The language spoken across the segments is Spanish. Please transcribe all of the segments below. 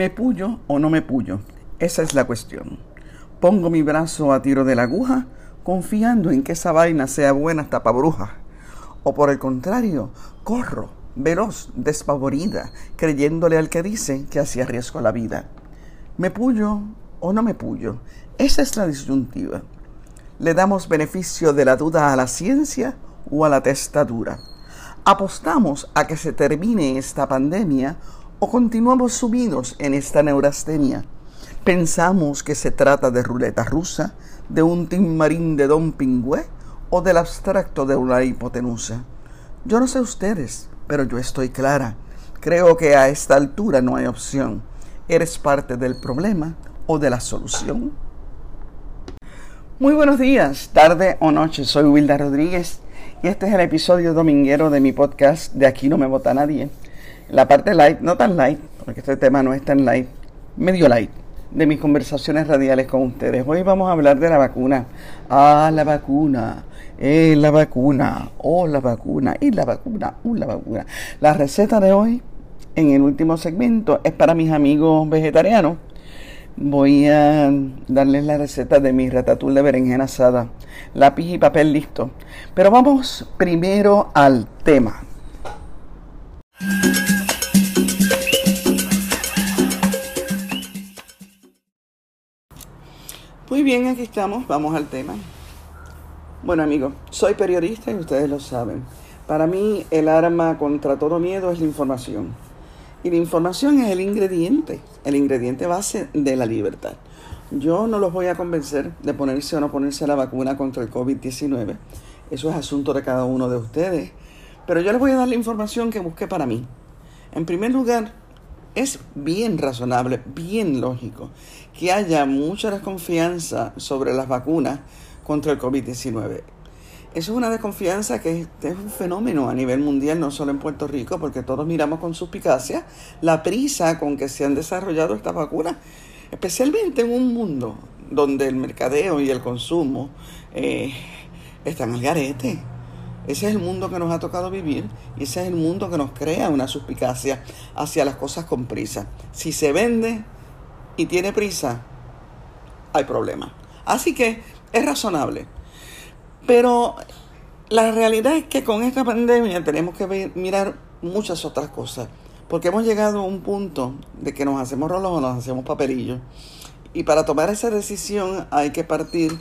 ¿Me puyo o no me puyo? Esa es la cuestión. Pongo mi brazo a tiro de la aguja confiando en que esa vaina sea buena hasta pa'. O por el contrario, corro, veloz, despavorida, creyéndole al que dice que así arriesgo la vida. ¿Me puyo o no me puyo? Esa es la disyuntiva. ¿Le damos beneficio de la duda a la ciencia o a la testadura? ¿Apostamos a que se termine esta pandemia o continuamos sumidos en esta neurastenia? ¿Pensamos que se trata de ruleta rusa, de un timarín de Don Pingüe o del abstracto de una hipotenusa? Yo no sé ustedes, pero yo estoy clara. Creo que a esta altura no hay opción. ¿Eres parte del problema o de la solución? Muy buenos días, tarde o noche. Soy Wilda Rodríguez y este es el episodio dominguero de mi podcast De aquí no me vota nadie. La parte light, no tan light, porque este tema no es tan light, medio light de mis conversaciones radiales con ustedes. Hoy vamos a hablar de la vacuna. Ah, la vacuna. Eh, la vacuna. Oh, la vacuna. Y la vacuna. Uh, la vacuna. La receta de hoy, en el último segmento, es para mis amigos vegetarianos. Voy a darles la receta de mi ratatouille de berenjena asada. Lápiz y papel listo. Pero vamos primero al tema. Muy bien, aquí estamos, vamos al tema. Bueno amigos, soy periodista y ustedes lo saben. Para mí el arma contra todo miedo es la información. Y la información es el ingrediente, el ingrediente base de la libertad. Yo no los voy a convencer de ponerse o no ponerse la vacuna contra el COVID-19. Eso es asunto de cada uno de ustedes. Pero yo les voy a dar la información que busqué para mí. En primer lugar, es bien razonable, bien lógico que haya mucha desconfianza sobre las vacunas contra el COVID-19. Eso es una desconfianza que es un fenómeno a nivel mundial, no solo en Puerto Rico, porque todos miramos con suspicacia la prisa con que se han desarrollado estas vacunas, especialmente en un mundo donde el mercadeo y el consumo eh, están al garete. Ese es el mundo que nos ha tocado vivir y ese es el mundo que nos crea una suspicacia hacia las cosas con prisa. Si se vende y tiene prisa, hay problema. Así que es razonable. Pero la realidad es que con esta pandemia tenemos que mirar muchas otras cosas. Porque hemos llegado a un punto de que nos hacemos rolos o nos hacemos papelillos. Y para tomar esa decisión hay que partir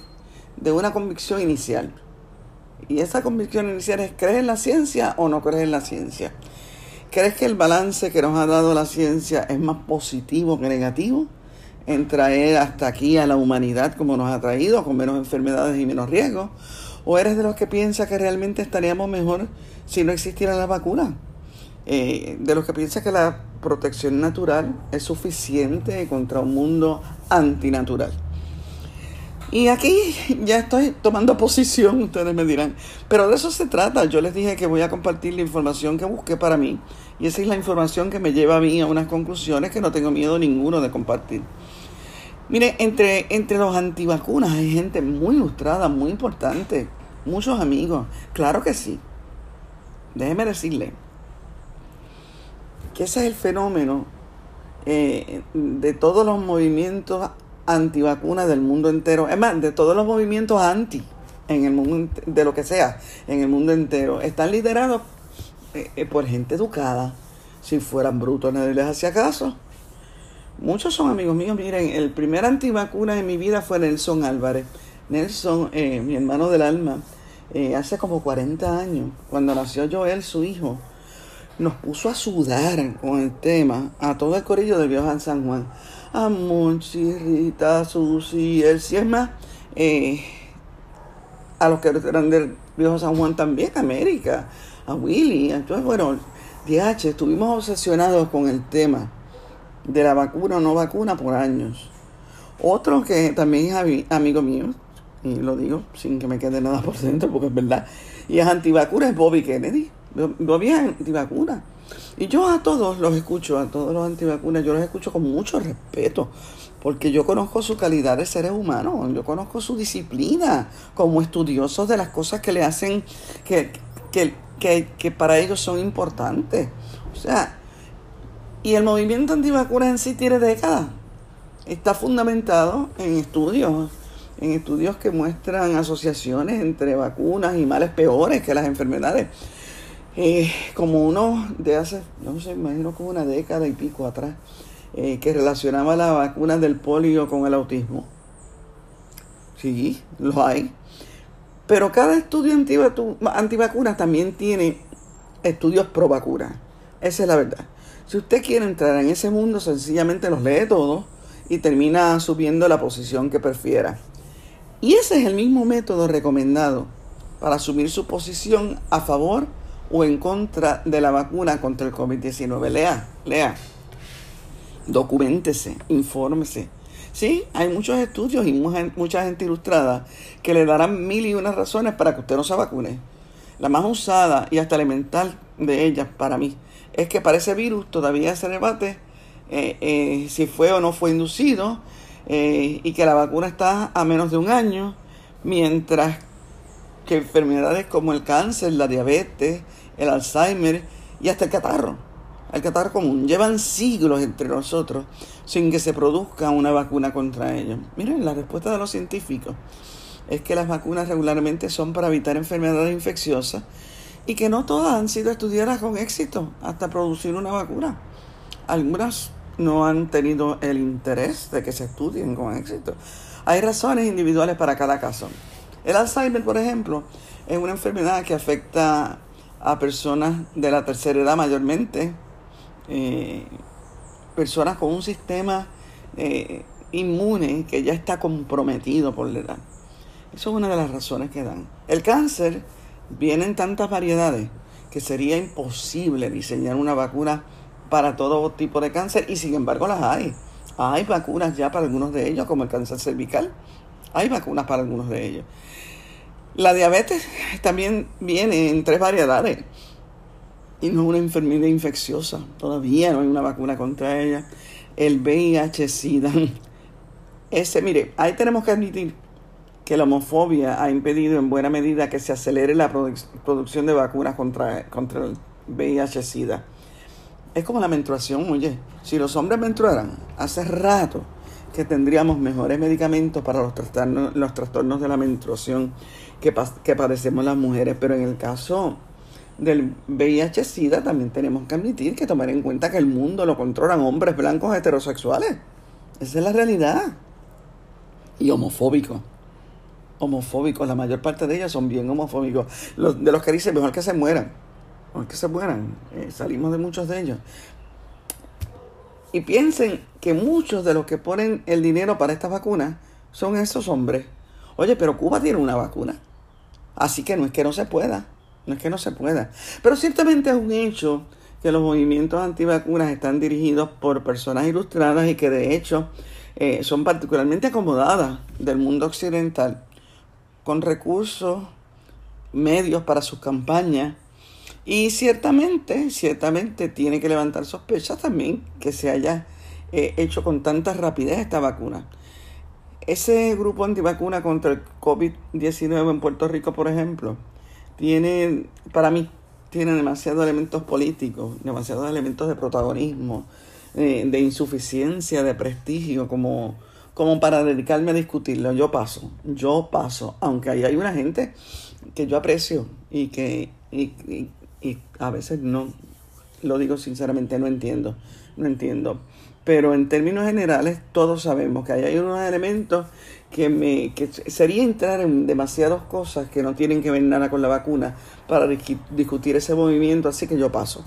de una convicción inicial. Y esa convicción inicial es, ¿crees en la ciencia o no crees en la ciencia? ¿Crees que el balance que nos ha dado la ciencia es más positivo que negativo? En traer hasta aquí a la humanidad como nos ha traído, con menos enfermedades y menos riesgos. ¿O eres de los que piensa que realmente estaríamos mejor si no existiera la vacuna? Eh, de los que piensa que la protección natural es suficiente contra un mundo antinatural. Y aquí ya estoy tomando posición, ustedes me dirán. Pero de eso se trata. Yo les dije que voy a compartir la información que busqué para mí. Y esa es la información que me lleva a mí a unas conclusiones que no tengo miedo ninguno de compartir. Mire, entre, entre los antivacunas hay gente muy ilustrada, muy importante. Muchos amigos. Claro que sí. Déjeme decirle que ese es el fenómeno eh, de todos los movimientos antivacunas del mundo entero. Es más, de todos los movimientos anti en el mundo, de lo que sea, en el mundo entero, están liderados eh, eh, por gente educada. Si fueran brutos, nadie les hacía caso. Muchos son amigos míos. Miren, el primer antivacuna de mi vida fue Nelson Álvarez. Nelson, eh, mi hermano del alma, hace como 40 años, cuando nació Joel, su hijo, nos puso a sudar con el tema a todo el corillo del viejo San Juan a Monchi, Rita, Susi, el si es más, eh, a los que eran del viejo San Juan también, América, a Willy. Entonces, bueno, DH, estuvimos obsesionados con el tema de la vacuna o no vacuna por años. Otro que también es amigo mío, y lo digo sin que me quede nada por dentro, porque es verdad, y es antivacuna, es Bobby Kennedy. Bobby es antivacuna. Y yo a todos los escucho, a todos los antivacunas, yo los escucho con mucho respeto, porque yo conozco su calidad de seres humanos, yo conozco su disciplina como estudiosos de las cosas que le hacen, que, que, que, que para ellos son importantes. O sea, Y el movimiento antivacunas en sí tiene décadas. Está fundamentado en estudios, en estudios que muestran asociaciones entre vacunas y males peores que las enfermedades. Eh, como uno de hace, no sé, imagino como una década y pico atrás, eh, que relacionaba la vacuna del polio con el autismo. Sí, lo hay. Pero cada estudio antivacunas también tiene estudios pro vacuna. Esa es la verdad. Si usted quiere entrar en ese mundo, sencillamente los lee todos y termina subiendo la posición que prefiera. Y ese es el mismo método recomendado para asumir su posición a favor o en contra de la vacuna contra el COVID-19. Lea, lea, documentese, infórmese. Sí, hay muchos estudios y mucha, gente ilustrada que le darán mil y unas razones para que usted no se vacune. La más usada y hasta elemental de ellas para mí es que para ese virus todavía se debate eh, eh, si fue o no fue inducido eh, y que la vacuna está a menos de un año, mientras que enfermedades como el cáncer, la diabetes, el Alzheimer y hasta el catarro, el catarro común, llevan siglos entre nosotros sin que se produzca una vacuna contra ellos. Miren, la respuesta de los científicos es que las vacunas regularmente son para evitar enfermedades infecciosas y que no todas han sido estudiadas con éxito hasta producir una vacuna. Algunas no han tenido el interés de que se estudien con éxito. Hay razones individuales para cada caso. El Alzheimer, por ejemplo, es una enfermedad que afecta a personas de la tercera edad mayormente, eh, personas con un sistema eh, inmune que ya está comprometido por la edad. Eso es una de las razones que dan. El cáncer viene en tantas variedades que sería imposible diseñar una vacuna para todo tipo de cáncer y sin embargo las hay. Hay vacunas ya para algunos de ellos, como el cáncer cervical. Hay vacunas para algunos de ellos. La diabetes también viene en tres variedades y no es una enfermedad infecciosa. Todavía no hay una vacuna contra ella. El VIH-Sida. Ese, mire, ahí tenemos que admitir que la homofobia ha impedido en buena medida que se acelere la producción de vacunas contra, contra el VIH-Sida. Es como la menstruación, oye, si los hombres menstruaran, hace rato que tendríamos mejores medicamentos para los trastornos, los trastornos de la menstruación que, padecemos las mujeres, pero en el caso del VIH-Sida también tenemos que admitir que tomar en cuenta que el mundo lo controlan hombres blancos heterosexuales. Esa es la realidad. Y homofóbicos homofóbicos, la mayor parte de ellos son bien homofóbicos. De los que dicen mejor que se mueran, mejor que se mueran, eh, salimos de muchos de ellos. Y piensen que muchos de los que ponen el dinero para estas vacunas son esos hombres. Oye, pero Cuba tiene una vacuna. Así que no es que no se pueda, no es que no se pueda. Pero ciertamente es un hecho que los movimientos antivacunas están dirigidos por personas ilustradas y que de hecho eh, son particularmente acomodadas del mundo occidental con recursos, medios para sus campañas. Y ciertamente, ciertamente tiene que levantar sospechas también que se haya eh, hecho con tanta rapidez esta vacuna. Ese grupo antivacuna contra el COVID-19 en Puerto Rico, por ejemplo, tiene, para mí, tiene demasiados elementos políticos, demasiados elementos de protagonismo, eh, de insuficiencia, de prestigio, como como para dedicarme a discutirlo. Yo paso, yo paso, aunque ahí hay una gente que yo aprecio y que y, a veces no, lo digo sinceramente, no entiendo, no entiendo. Pero en términos generales todos sabemos que hay unos elementos que, me, que sería entrar en demasiadas cosas que no tienen que ver nada con la vacuna para discutir ese movimiento, así que yo paso.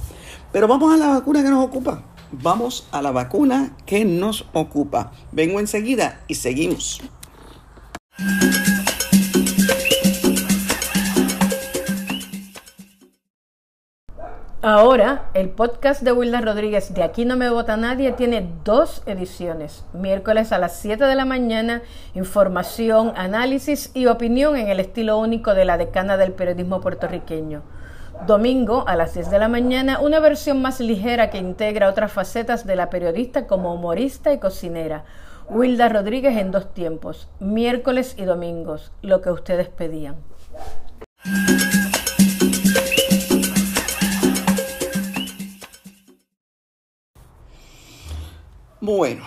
Pero vamos a la vacuna que nos ocupa vamos a la vacuna que nos ocupa. Vengo enseguida y seguimos. Ahora, el podcast de Wilda Rodríguez de Aquí no me vota nadie tiene dos ediciones. Miércoles a las 7 de la mañana, información, análisis y opinión en el estilo único de la decana del periodismo puertorriqueño. Domingo a las 10 de la mañana, una versión más ligera que integra otras facetas de la periodista como humorista y cocinera. Wilda Rodríguez en dos tiempos, miércoles y domingos, lo que ustedes pedían. Bueno,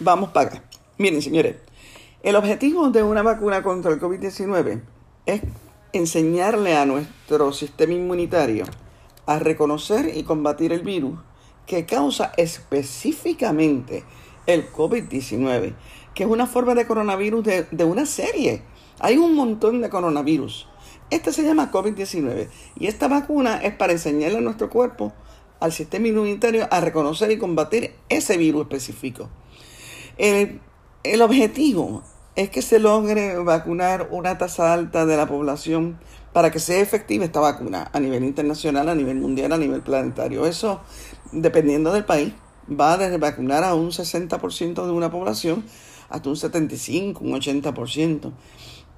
vamos para acá. Miren, señores, el objetivo de una vacuna contra el COVID-19 es enseñarle a nuestro sistema inmunitario a reconocer y combatir el virus que causa específicamente el COVID-19, que es una forma de coronavirus de, de, una serie. Hay un montón de coronavirus. Este se llama COVID-19 y esta vacuna es para enseñarle a nuestro cuerpo, al sistema inmunitario, a reconocer y combatir ese virus específico. El, objetivo es que se logre vacunar una tasa alta de la población para que sea efectiva esta vacuna a nivel internacional, a nivel mundial, a nivel planetario. Eso, dependiendo del país, va desde vacunar a un 60% de una población hasta un 75, un 80%.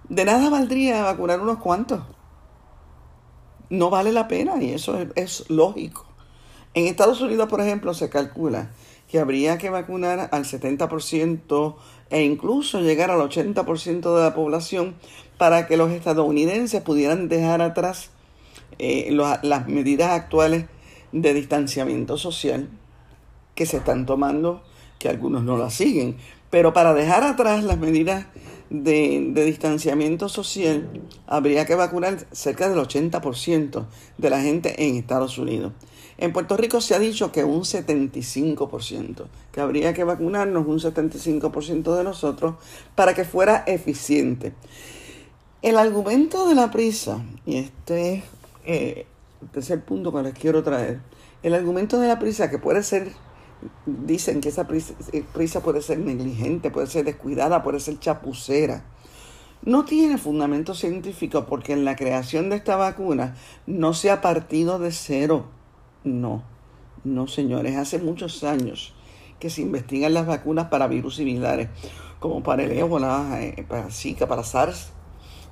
De nada valdría vacunar unos cuantos. No vale la pena y eso es, es lógico. En Estados Unidos, por ejemplo, se calcula que habría que vacunar al 70% e incluso llegar al 80% de la población para que los estadounidenses pudieran dejar atrás eh, las medidas actuales de distanciamiento social que se están tomando, que algunos no las siguen, pero para dejar atrás las medidas de, de, distanciamiento social habría que vacunar cerca del 80% de la gente en Estados Unidos. En Puerto Rico se ha dicho que un 75%, que habría que vacunarnos un 75% de nosotros para que fuera eficiente. El argumento de la prisa, y este, eh, este es punto que les quiero traer, el argumento de la prisa que puede ser, dicen que esa prisa, eh, prisa puede ser negligente, puede ser descuidada, puede ser chapucera. No tiene fundamento científico porque en la creación de esta vacuna no se ha partido de cero no, no señores, hace muchos años que se investigan las vacunas para virus similares, como para el ébola, eh, para Zika, para SARS.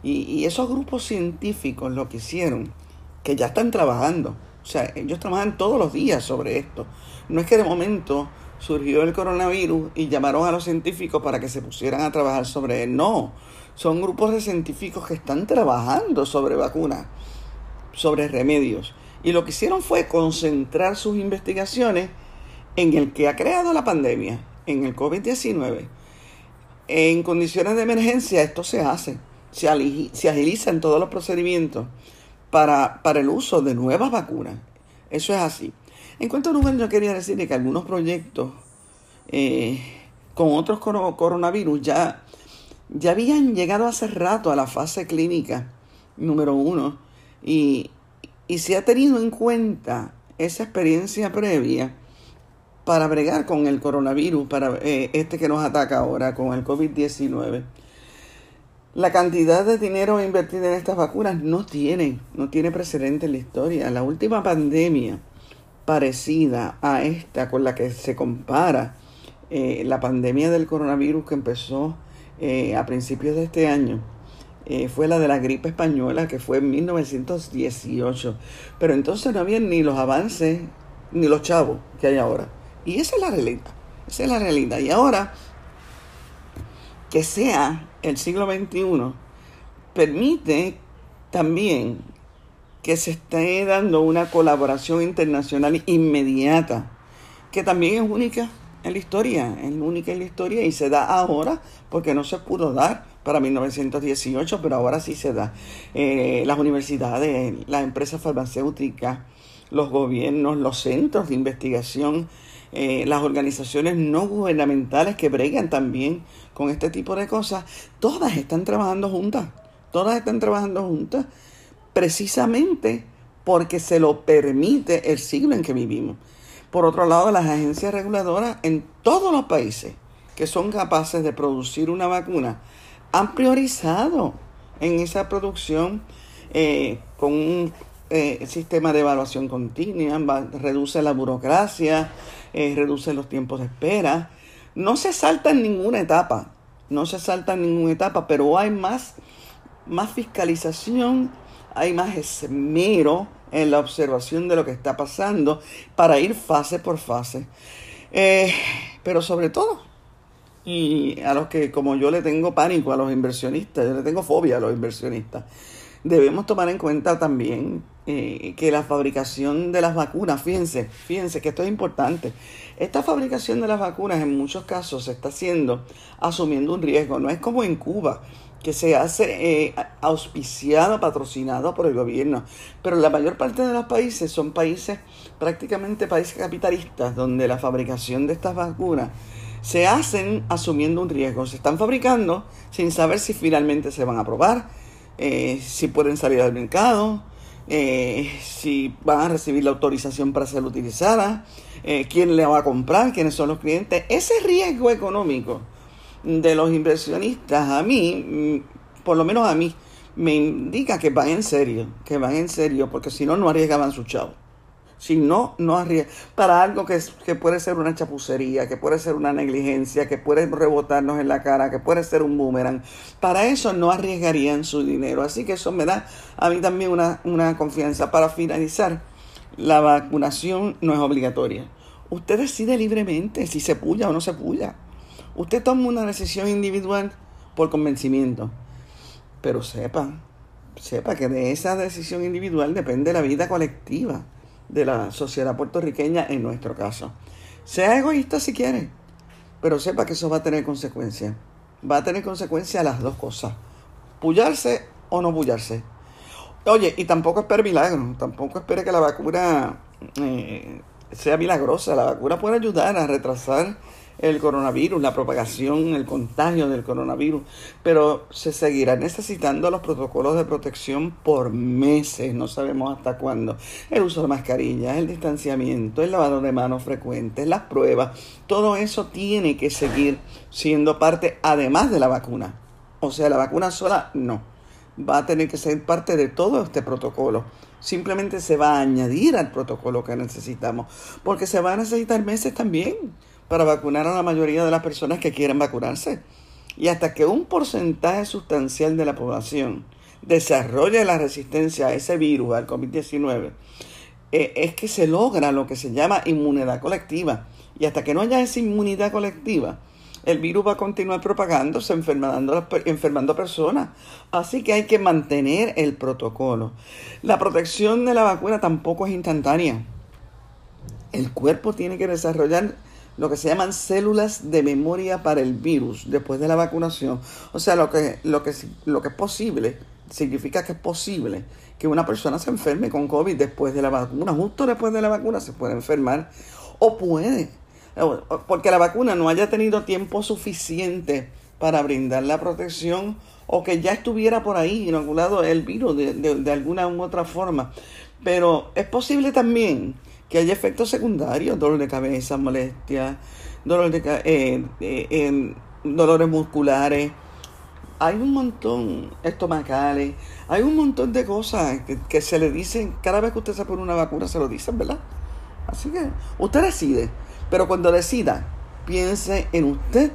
Y, y, esos grupos científicos lo que hicieron, que ya están trabajando, o sea, ellos trabajan todos los días sobre esto. No es que de momento surgió el coronavirus y llamaron a los científicos para que se pusieran a trabajar sobre él. No, son grupos de científicos que están trabajando sobre vacunas, sobre remedios. Y lo que hicieron fue concentrar sus investigaciones en el que ha creado la pandemia, en el COVID-19. En condiciones de emergencia esto se hace, se, se agilizan todos los procedimientos para, para, el uso de nuevas vacunas. Eso es así. En cuanto a lugar, yo quería decir que algunos proyectos eh, con otros coronavirus ya, ya habían llegado hace rato a la fase clínica número uno y, y se ha tenido en cuenta esa experiencia previa para bregar con el coronavirus, para eh, este que nos ataca ahora, con el COVID-19. La cantidad de dinero invertido en estas vacunas no tiene, no tiene precedente en la historia. La última pandemia parecida a esta con la que se compara eh, la pandemia del coronavirus que empezó eh, a principios de este año, eh, fue la de la gripe española, que fue en 1918. Pero entonces no había ni los avances, ni los chavos que hay ahora. Y esa es la realidad. Esa es la realidad. Y ahora, que sea el siglo XXI, permite también que se esté dando una colaboración internacional inmediata, que también es única en la historia, es única en la historia y se da ahora porque no se pudo dar para 1918, pero ahora sí se da. Eh, las universidades, las empresas farmacéuticas, los gobiernos, los centros de investigación, eh, las organizaciones no gubernamentales que bregan también con este tipo de cosas, todas están trabajando juntas, todas están trabajando juntas precisamente porque se lo permite el siglo en que vivimos. Por otro lado, las agencias reguladoras en todos los países que son capaces de producir una vacuna han priorizado en esa producción eh, con un eh, sistema de evaluación continua, reduce la burocracia, eh, reduce los tiempos de espera. No se salta en ninguna etapa, no se salta en ninguna etapa, pero hay más, más fiscalización, hay más esmero en la observación de lo que está pasando para ir fase por fase. pero sobre todo, y a los que, como yo le tengo pánico a los inversionistas, yo le tengo fobia a los inversionistas, debemos tomar en cuenta también eh, que la fabricación de las vacunas, fíjense, fíjense que esto es importante. Esta fabricación de las vacunas en muchos casos se está haciendo asumiendo un riesgo. No es como en Cuba, que se hace eh, auspiciado, patrocinado por el gobierno. Pero la mayor parte de los países son países, prácticamente países capitalistas, donde la fabricación de estas vacunas se hacen asumiendo un riesgo. Se están fabricando sin saber si finalmente se van a aprobar, eh, si pueden salir al mercado, eh, si van a recibir la autorización para ser utilizadas, quién le va a comprar, quiénes son los clientes. Ese riesgo económico de los inversionistas, a mí, mm, por lo menos a mí, me indica que van en serio, que van en serio, porque si no, no arriesgaban su chavo. Si no, no arriesgan. Para algo que, que puede ser una chapucería, que puede ser una negligencia, que puede rebotarnos en la cara, que puede ser un boomerang, para eso no arriesgarían su dinero. Así que eso me da a mí también una, una confianza. Para finalizar, la vacunación no es obligatoria. Usted decide libremente si se puya o no se puya. Usted toma una decisión individual por convencimiento, pero sepa, sepa que de esa decisión individual depende la vida colectiva de la sociedad puertorriqueña en nuestro caso. Sea egoísta si quiere, pero sepa que eso va a tener consecuencias. Va a tener consecuencias las dos cosas. Pullarse o no pullarse. Oye, y tampoco espere milagro, tampoco espere que la vacuna eh, sea milagrosa. La vacuna puede ayudar a retrasar el coronavirus, la propagación, el contagio del coronavirus, pero se seguirá necesitando los protocolos de protección por meses, no sabemos hasta cuándo. El uso de mascarillas, el distanciamiento, el lavado de manos frecuente, las pruebas, todo eso tiene que seguir siendo parte además de la vacuna. O sea, la vacuna sola no. Va a tener que ser parte de todo este protocolo simplemente se va a añadir al protocolo que necesitamos, porque se va a necesitar meses también para vacunar a la mayoría de las personas que quieren vacunarse. Y hasta que un porcentaje sustancial de la población desarrolle la resistencia a ese virus, al COVID-19, eh, es que se logra lo que se llama inmunidad colectiva. Y hasta que no haya esa inmunidad colectiva, el virus va a continuar propagándose, enfermando, enfermando personas. Así que hay que mantener el protocolo. La protección de la vacuna tampoco es instantánea. El cuerpo tiene que desarrollar lo que se llaman células de memoria para el virus después de la vacunación. O sea, lo que, lo que, lo que es posible, significa que es posible que una persona se enferme con COVID después de la vacuna, justo después de la vacuna se puede enfermar o puede, porque la vacuna no haya tenido tiempo suficiente para brindar la protección o que ya estuviera por ahí inoculado el virus de, de alguna u otra forma. Pero es posible también que hay efectos secundarios, dolor de cabeza, molestias, dolor de, eh, eh, dolores musculares, hay un montón estomacales, hay un montón de cosas que, se le dicen, cada vez que usted se pone una vacuna se lo dicen, ¿verdad? Así que usted decide, pero cuando decida, piense en usted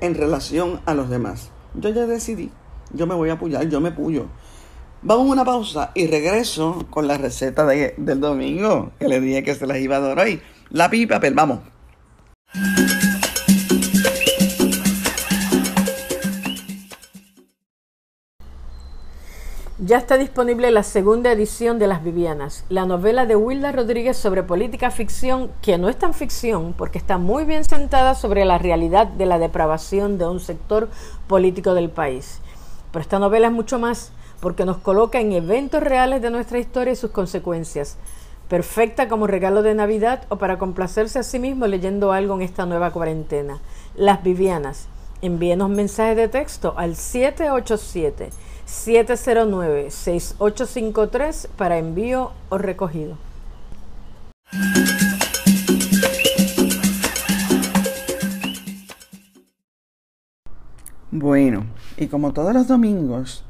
en relación a los demás. Yo ya decidí, yo me voy a apoyar, yo me puyo. Vamos a una pausa y regreso con la receta del domingo que le dije que se las iba a dar hoy. La pipa, pero vamos. Ya está disponible la segunda edición de Las Vivianas, la novela de Wilda Rodríguez sobre política ficción, que no es tan ficción porque está muy bien sentada sobre la realidad de la depravación de un sector político del país. Pero esta novela es mucho más porque nos coloca en eventos reales de nuestra historia y sus consecuencias. Perfecta como regalo de Navidad o para complacerse a sí mismo leyendo algo en esta nueva cuarentena. Las Vivianas. Envíenos mensajes de texto al 787-709-6853 para envío o recogido. Bueno, y como todos los domingos,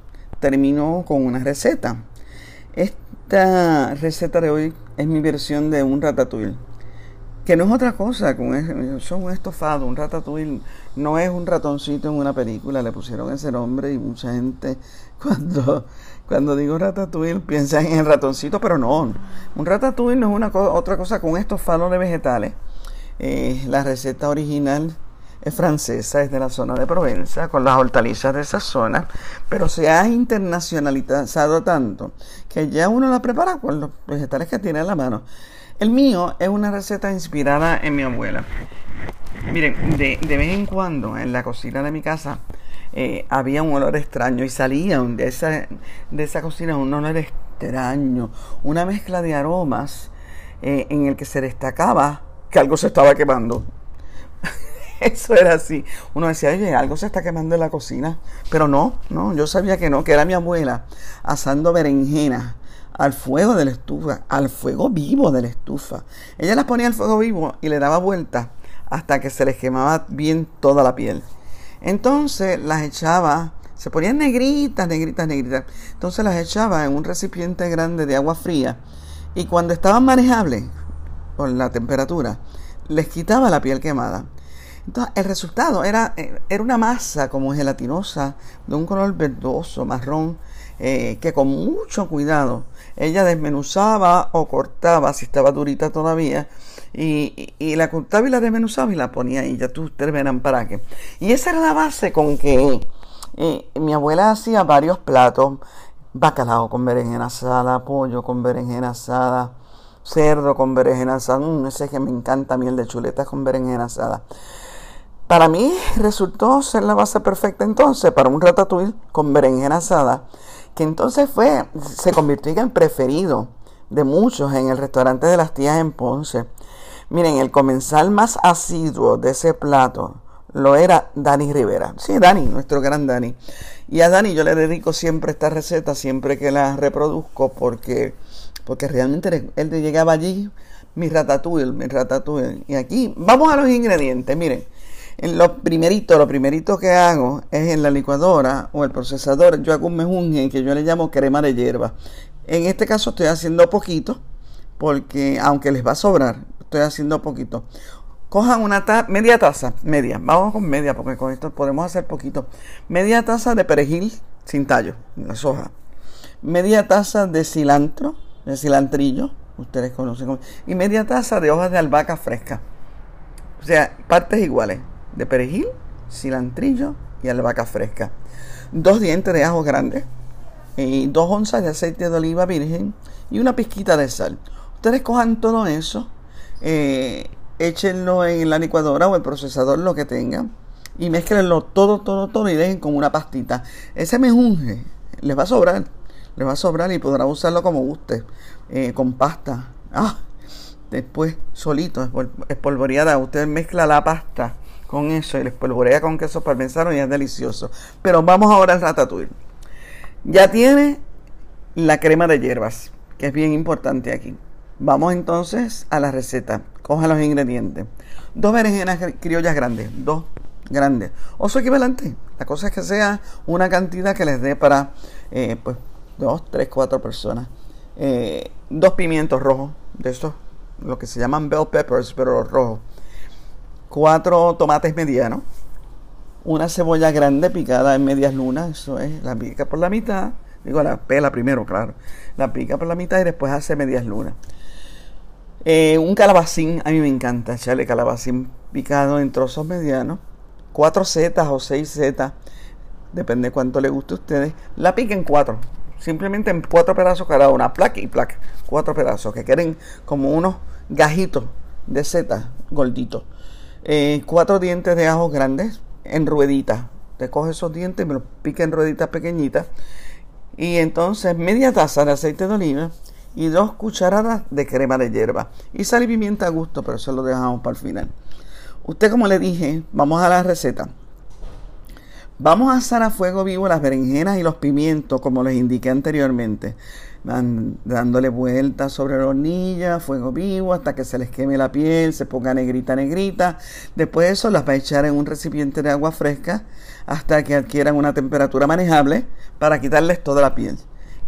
termino con una receta. Esta receta de hoy es mi versión de un ratatouille, que no es otra cosa, son un estofado, un ratatouille no es un ratoncito en una película, le pusieron ese nombre y mucha gente cuando, cuando digo ratatouille piensa en el ratoncito, pero no, un ratatouille no es una otra cosa con un estofado de vegetales. Eh, la receta original francesa, es de la zona de Provenza, con las hortalizas de esa zona, pero se ha internacionalizado tanto que ya uno la prepara con los vegetales que tiene en la mano. El mío es una receta inspirada en mi abuela. Miren, de, vez en cuando en la cocina de mi casa eh, había un olor extraño y salía de esa, de esa cocina un olor extraño, una mezcla de aromas eh, en el que se destacaba que algo se estaba quemando. Eso era así. Uno decía, oye, algo se está quemando en la cocina. Pero no, no, yo sabía que no, que era mi abuela asando berenjenas al fuego de la estufa, al fuego vivo de la estufa. Ella las ponía al fuego vivo y le daba vuelta hasta que se les quemaba bien toda la piel. Entonces las echaba, se ponían negritas, negritas, negritas. Entonces las echaba en un recipiente grande de agua fría y cuando estaban manejables por la temperatura, les quitaba la piel quemada. Entonces, el resultado era, eh, era una masa como gelatinosa, de un color verdoso, marrón, eh, que con mucho cuidado ella desmenuzaba o cortaba, si estaba durita todavía, y, la cortaba y la desmenuzaba y la ponía ahí, ya ustedes verán para qué. Y esa era la base con que eh, mi abuela hacía varios platos, bacalao con berenjena asada, pollo con berenjena asada, cerdo con berenjena asada, mm, ese que me encanta, miel de chuletas con berenjena asada. Para mí resultó ser la base perfecta entonces para un ratatouille con berenjena asada, que entonces fue, se convirtió en el preferido de muchos en el restaurante de las tías en Ponce. Miren, el comensal más asiduo de ese plato lo era Dani Rivera. Sí, Dani, nuestro gran Dani. Y a Dani yo le dedico siempre esta receta, siempre que la reproduzco, porque, porque realmente él llegaba allí, mi ratatouille, mi ratatouille. Y aquí, vamos a los ingredientes, miren. En lo primerito, lo primerito que hago es en la licuadora o el procesador, yo hago un mejunje que yo le llamo crema de hierba. En este caso estoy haciendo poquito, porque aunque les va a sobrar, estoy haciendo poquito. Cojan una taza, media taza, media, vamos con media, porque con esto podemos hacer poquito. Media taza de perejil sin tallo, las hojas. Media taza de cilantro, de cilantrillo, ustedes conocen y media taza de hojas de albahaca fresca. O sea, partes iguales de perejil, cilantrillo y albahaca fresca. Dos dientes de ajo grandes, y dos onzas de aceite de oliva virgen y una pizquita de sal. Ustedes cojan todo eso, eh, échenlo en la licuadora o el procesador, lo que tengan, y mezclenlo todo, todo, todo y dejen como una pastita. Ese mejunje les va a sobrar, les va a sobrar y podrá usarlo como guste, eh, con pasta. Ah, después solito, espolvoreada, usted mezcla la pasta con eso y les polvorea con queso parmesano y es delicioso. Pero vamos ahora al ratatouille. Ya tiene la crema de hierbas, que es bien importante aquí. Vamos entonces a la receta. Coja los ingredientes. Dos berenjenas criollas grandes, dos grandes. O su equivalente. La cosa es que sea una cantidad que les dé para eh, pues dos, tres, cuatro personas. Eh, dos pimientos rojos, de estos, lo que se llaman bell peppers, pero los rojos cuatro tomates medianos, una cebolla grande picada en medias lunas, eso es, la pica por la mitad, digo la pela primero, claro, la pica por la mitad y después hace medias lunas. Eh, un calabacín, a mí me encanta echarle calabacín picado en trozos medianos, cuatro setas o seis setas, depende cuánto le guste a ustedes, la pica en cuatro, simplemente en cuatro pedazos cada una, placa y placa, cuatro pedazos que queden como unos gajitos de setas gorditos. Eh, cuatro dientes de ajo grandes en rueditas. Te coges esos dientes y me los pica en rueditas pequeñitas. Y entonces media taza de aceite de oliva y dos cucharadas de crema de hierba. Y sal y pimienta a gusto, pero eso lo dejamos para el final. Usted, como le dije, vamos a la receta. Vamos a asar a fuego vivo las berenjenas y los pimientos, como les indiqué anteriormente dándole vueltas sobre la hornilla, fuego vivo, hasta que se les queme la piel, se ponga negrita, negrita. Después de eso las va a echar en un recipiente de agua fresca hasta que adquieran una temperatura manejable para quitarles toda la piel.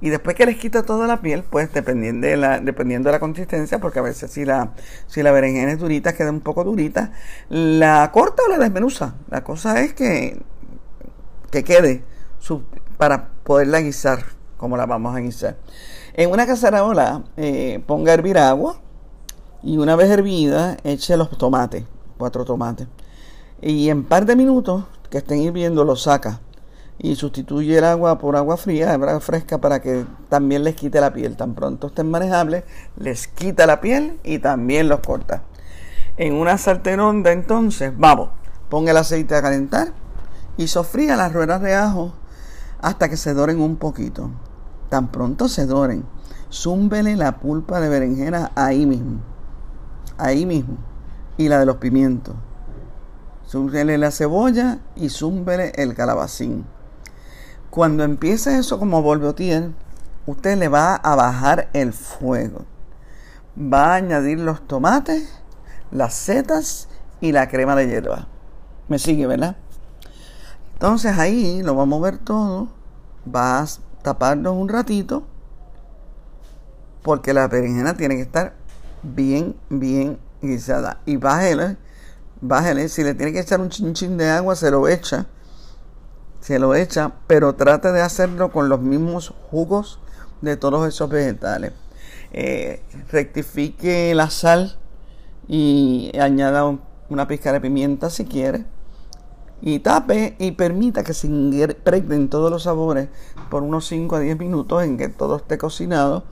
Y después que les quita toda la piel, pues dependiendo de la, dependiendo de la consistencia, porque a veces si la, si la berenjena es durita, queda un poco durita, la corta o la desmenuza. La cosa es que, que quede para poderla guisar como la vamos a guisar. En una cacerola eh, ponga a hervir agua y una vez hervida eche los tomates, cuatro tomates. Y en par de minutos que estén hirviendo lo saca y sustituye el agua por agua fría, agua fresca para que también les quite la piel. Tan pronto estén manejables, les quita la piel y también los corta. En una sartén honda entonces, vamos, ponga el aceite a calentar y sofría las ruedas de ajo hasta que se doren un poquito. Tan pronto se doren, zúmbele la pulpa de berenjena ahí mismo. Ahí mismo. Y la de los pimientos. Zúmbele la cebolla y zúmbele el calabacín. Cuando empiece eso como volvotier, usted le va a bajar el fuego. Va a añadir los tomates, las setas y la crema de hierba. Me sigue, ¿verdad? Entonces ahí lo va a mover todo. Va a taparlo un ratito. Porque la berenjena tiene que estar bien, bien guisada. Y bájele, bájele. Si le tiene que echar un chinchín de agua, se lo echa se lo echa, pero trate de hacerlo con los mismos jugos de todos esos vegetales. Eh, rectifique la sal y añada una pizca de pimienta si quiere. Y tape y permita que se impregnen todos los sabores por unos 5 a 10 minutos en que todo esté cocinado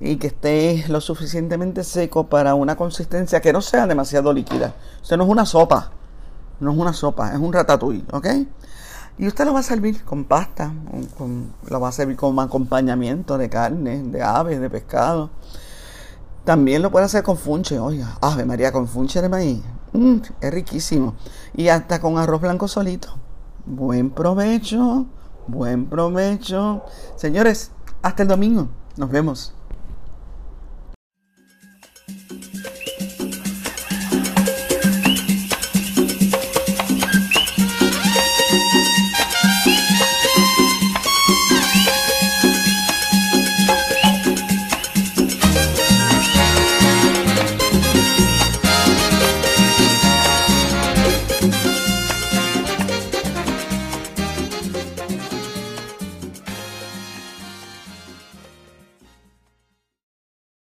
y que esté lo suficientemente seco para una consistencia que no sea demasiado líquida. O no es una sopa, no es una sopa, es un ratatouille, ¿ok? Y usted lo va a servir con pasta, lo va a servir como acompañamiento de carne, de aves, de pescado. También lo puede hacer con funche, oiga, ave María, con funche de maíz. Mm, es riquísimo. Y hasta con arroz blanco solito. Buen provecho, buen provecho. Señores, hasta el domingo. Nos vemos.